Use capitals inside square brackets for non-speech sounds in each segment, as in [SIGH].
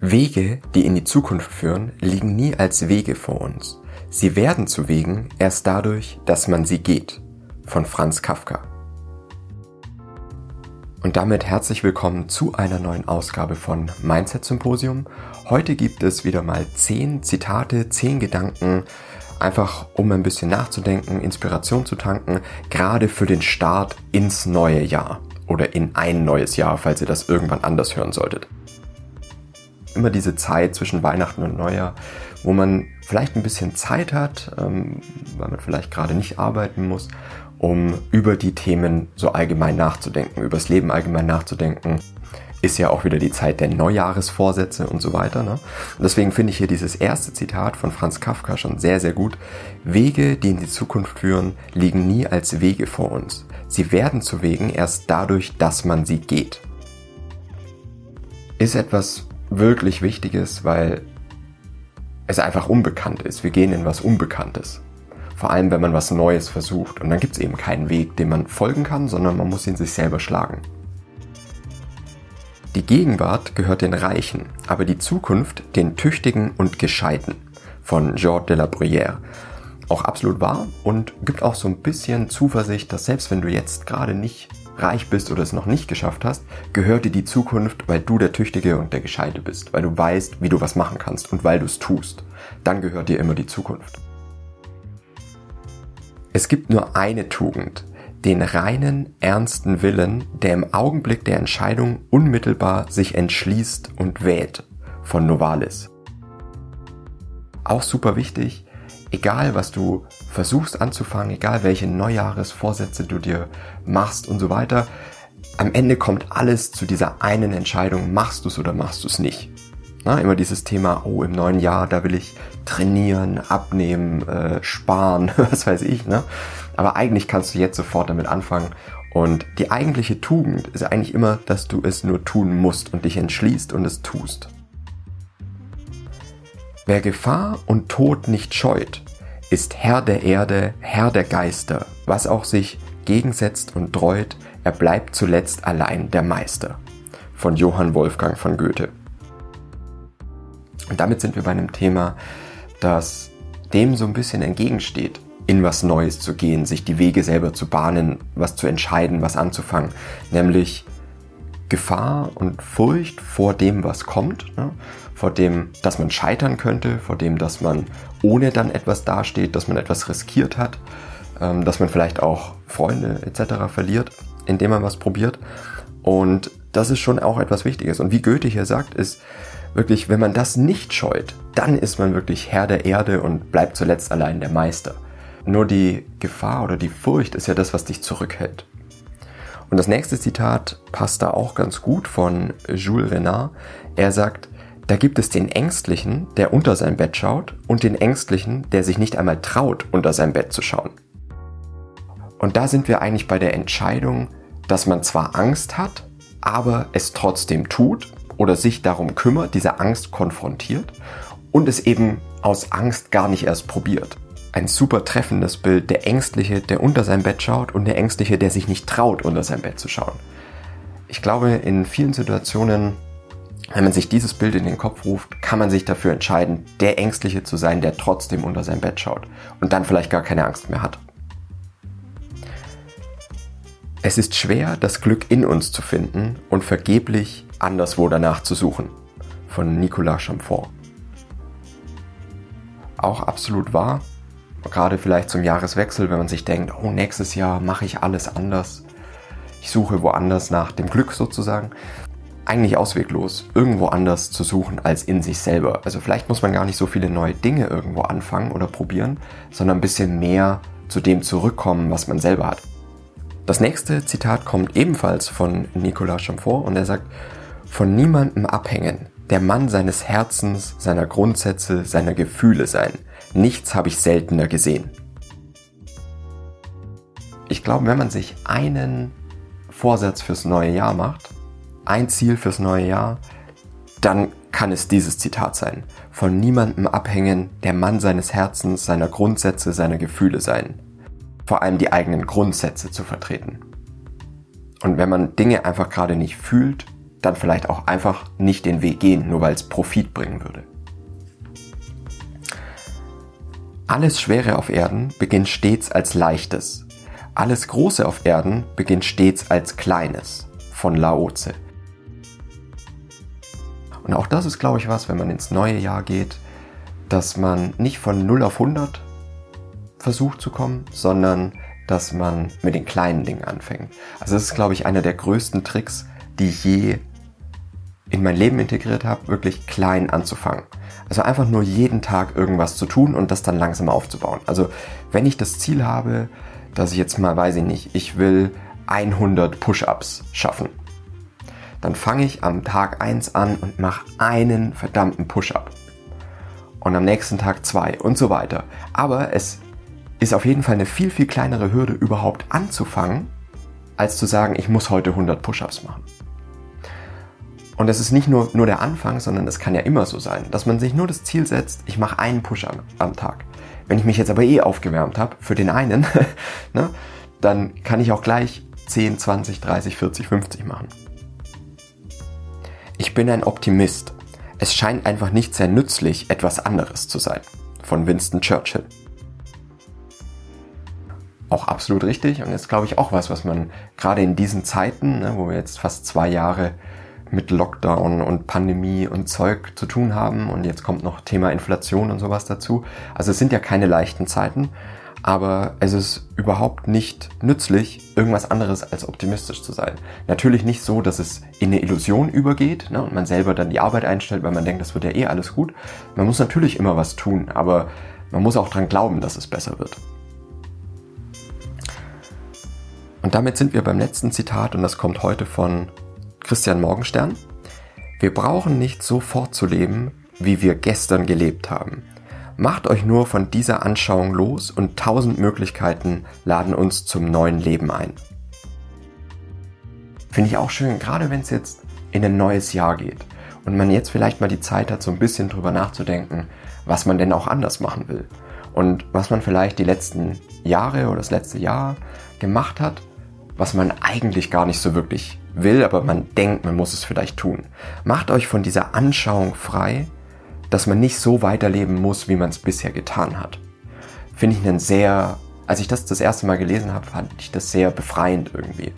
Wege, die in die Zukunft führen, liegen nie als Wege vor uns. Sie werden zu Wegen erst dadurch, dass man sie geht. Von Franz Kafka. Und damit herzlich willkommen zu einer neuen Ausgabe von Mindset Symposium. Heute gibt es wieder mal zehn Zitate, zehn Gedanken, einfach um ein bisschen nachzudenken, Inspiration zu tanken, gerade für den Start ins neue Jahr oder in ein neues Jahr, falls ihr das irgendwann anders hören solltet immer diese Zeit zwischen Weihnachten und Neujahr, wo man vielleicht ein bisschen Zeit hat, ähm, weil man vielleicht gerade nicht arbeiten muss, um über die Themen so allgemein nachzudenken, über das Leben allgemein nachzudenken. Ist ja auch wieder die Zeit der Neujahresvorsätze und so weiter. Ne? Und deswegen finde ich hier dieses erste Zitat von Franz Kafka schon sehr, sehr gut. Wege, die in die Zukunft führen, liegen nie als Wege vor uns. Sie werden zu Wegen erst dadurch, dass man sie geht. Ist etwas wirklich wichtig ist, weil es einfach unbekannt ist. Wir gehen in was Unbekanntes. Vor allem, wenn man was Neues versucht. Und dann gibt es eben keinen Weg, dem man folgen kann, sondern man muss ihn sich selber schlagen. Die Gegenwart gehört den Reichen, aber die Zukunft den Tüchtigen und Gescheiten. Von Georges de la Bruyère. Auch absolut wahr und gibt auch so ein bisschen Zuversicht, dass selbst wenn du jetzt gerade nicht reich bist oder es noch nicht geschafft hast, gehört dir die Zukunft, weil du der Tüchtige und der Gescheite bist, weil du weißt, wie du was machen kannst und weil du es tust. Dann gehört dir immer die Zukunft. Es gibt nur eine Tugend, den reinen, ernsten Willen, der im Augenblick der Entscheidung unmittelbar sich entschließt und wählt, von Novalis. Auch super wichtig, egal was du versuchst anzufangen, egal welche Neujahresvorsätze du dir machst und so weiter, am Ende kommt alles zu dieser einen Entscheidung, machst du es oder machst du es nicht. Na, immer dieses Thema, oh, im neuen Jahr, da will ich trainieren, abnehmen, äh, sparen, [LAUGHS] was weiß ich. Ne? Aber eigentlich kannst du jetzt sofort damit anfangen. Und die eigentliche Tugend ist eigentlich immer, dass du es nur tun musst und dich entschließt und es tust. Wer Gefahr und Tod nicht scheut, ist Herr der Erde, Herr der Geister, was auch sich gegensetzt und dreut, er bleibt zuletzt allein der Meister. Von Johann Wolfgang von Goethe. Und damit sind wir bei einem Thema, das dem so ein bisschen entgegensteht, in was Neues zu gehen, sich die Wege selber zu bahnen, was zu entscheiden, was anzufangen, nämlich Gefahr und Furcht vor dem, was kommt, ne? vor dem, dass man scheitern könnte, vor dem, dass man ohne dann etwas dasteht, dass man etwas riskiert hat, ähm, dass man vielleicht auch Freunde etc. verliert, indem man was probiert. Und das ist schon auch etwas Wichtiges. Und wie Goethe hier sagt, ist wirklich, wenn man das nicht scheut, dann ist man wirklich Herr der Erde und bleibt zuletzt allein der Meister. Nur die Gefahr oder die Furcht ist ja das, was dich zurückhält. Und das nächste Zitat passt da auch ganz gut von Jules Renard. Er sagt, da gibt es den Ängstlichen, der unter sein Bett schaut, und den Ängstlichen, der sich nicht einmal traut, unter sein Bett zu schauen. Und da sind wir eigentlich bei der Entscheidung, dass man zwar Angst hat, aber es trotzdem tut oder sich darum kümmert, diese Angst konfrontiert und es eben aus Angst gar nicht erst probiert ein super treffendes Bild. Der Ängstliche, der unter sein Bett schaut und der Ängstliche, der sich nicht traut, unter sein Bett zu schauen. Ich glaube, in vielen Situationen, wenn man sich dieses Bild in den Kopf ruft, kann man sich dafür entscheiden, der Ängstliche zu sein, der trotzdem unter sein Bett schaut und dann vielleicht gar keine Angst mehr hat. Es ist schwer, das Glück in uns zu finden und vergeblich anderswo danach zu suchen. Von Nicolas Chamfort. Auch absolut wahr, Gerade vielleicht zum Jahreswechsel, wenn man sich denkt, oh, nächstes Jahr mache ich alles anders. Ich suche woanders nach dem Glück sozusagen. Eigentlich ausweglos, irgendwo anders zu suchen als in sich selber. Also vielleicht muss man gar nicht so viele neue Dinge irgendwo anfangen oder probieren, sondern ein bisschen mehr zu dem zurückkommen, was man selber hat. Das nächste Zitat kommt ebenfalls von Nicolas Chamfort und er sagt, von niemandem abhängen, der Mann seines Herzens, seiner Grundsätze, seiner Gefühle sein. Nichts habe ich seltener gesehen. Ich glaube, wenn man sich einen Vorsatz fürs neue Jahr macht, ein Ziel fürs neue Jahr, dann kann es dieses Zitat sein. Von niemandem abhängen, der Mann seines Herzens, seiner Grundsätze, seiner Gefühle sein. Vor allem die eigenen Grundsätze zu vertreten. Und wenn man Dinge einfach gerade nicht fühlt, dann vielleicht auch einfach nicht den Weg gehen, nur weil es Profit bringen würde. Alles Schwere auf Erden beginnt stets als Leichtes. Alles Große auf Erden beginnt stets als Kleines. Von Laoze. Und auch das ist, glaube ich, was, wenn man ins neue Jahr geht, dass man nicht von 0 auf 100 versucht zu kommen, sondern dass man mit den kleinen Dingen anfängt. Also das ist, glaube ich, einer der größten Tricks, die je in mein Leben integriert habe, wirklich klein anzufangen. Also einfach nur jeden Tag irgendwas zu tun und das dann langsam aufzubauen. Also wenn ich das Ziel habe, dass ich jetzt mal, weiß ich nicht, ich will 100 Push-ups schaffen, dann fange ich am Tag 1 an und mache einen verdammten Push-up. Und am nächsten Tag zwei und so weiter. Aber es ist auf jeden Fall eine viel, viel kleinere Hürde überhaupt anzufangen, als zu sagen, ich muss heute 100 Push-ups machen. Und das ist nicht nur, nur der Anfang, sondern es kann ja immer so sein, dass man sich nur das Ziel setzt, ich mache einen Push am, am Tag. Wenn ich mich jetzt aber eh aufgewärmt habe für den einen, [LAUGHS] ne, dann kann ich auch gleich 10, 20, 30, 40, 50 machen. Ich bin ein Optimist. Es scheint einfach nicht sehr nützlich, etwas anderes zu sein. Von Winston Churchill. Auch absolut richtig und ist, glaube ich, auch was, was man gerade in diesen Zeiten, ne, wo wir jetzt fast zwei Jahre mit Lockdown und Pandemie und Zeug zu tun haben und jetzt kommt noch Thema Inflation und sowas dazu. Also es sind ja keine leichten Zeiten, aber es ist überhaupt nicht nützlich, irgendwas anderes als optimistisch zu sein. Natürlich nicht so, dass es in eine Illusion übergeht ne, und man selber dann die Arbeit einstellt, weil man denkt, das wird ja eh alles gut. Man muss natürlich immer was tun, aber man muss auch dran glauben, dass es besser wird. Und damit sind wir beim letzten Zitat und das kommt heute von Christian Morgenstern. Wir brauchen nicht so fortzuleben, wie wir gestern gelebt haben. Macht euch nur von dieser Anschauung los und tausend Möglichkeiten laden uns zum neuen Leben ein. Finde ich auch schön, gerade wenn es jetzt in ein neues Jahr geht und man jetzt vielleicht mal die Zeit hat, so ein bisschen drüber nachzudenken, was man denn auch anders machen will und was man vielleicht die letzten Jahre oder das letzte Jahr gemacht hat, was man eigentlich gar nicht so wirklich will, aber man denkt, man muss es vielleicht tun. Macht euch von dieser Anschauung frei, dass man nicht so weiterleben muss, wie man es bisher getan hat. Finde ich einen sehr, als ich das das erste Mal gelesen habe, fand ich das sehr befreiend irgendwie.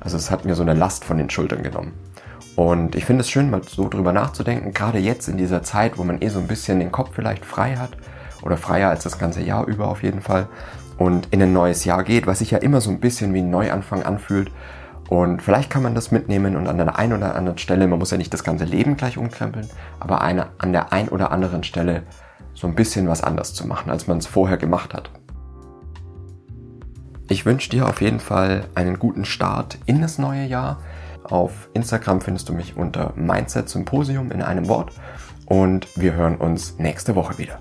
Also es hat mir so eine Last von den Schultern genommen. Und ich finde es schön, mal so drüber nachzudenken, gerade jetzt in dieser Zeit, wo man eh so ein bisschen den Kopf vielleicht frei hat, oder freier als das ganze Jahr über auf jeden Fall, und in ein neues Jahr geht, was sich ja immer so ein bisschen wie ein Neuanfang anfühlt, und vielleicht kann man das mitnehmen und an der einen oder anderen Stelle, man muss ja nicht das ganze Leben gleich umkrempeln, aber eine, an der einen oder anderen Stelle so ein bisschen was anders zu machen, als man es vorher gemacht hat. Ich wünsche dir auf jeden Fall einen guten Start in das neue Jahr. Auf Instagram findest du mich unter Mindset Symposium in einem Wort und wir hören uns nächste Woche wieder.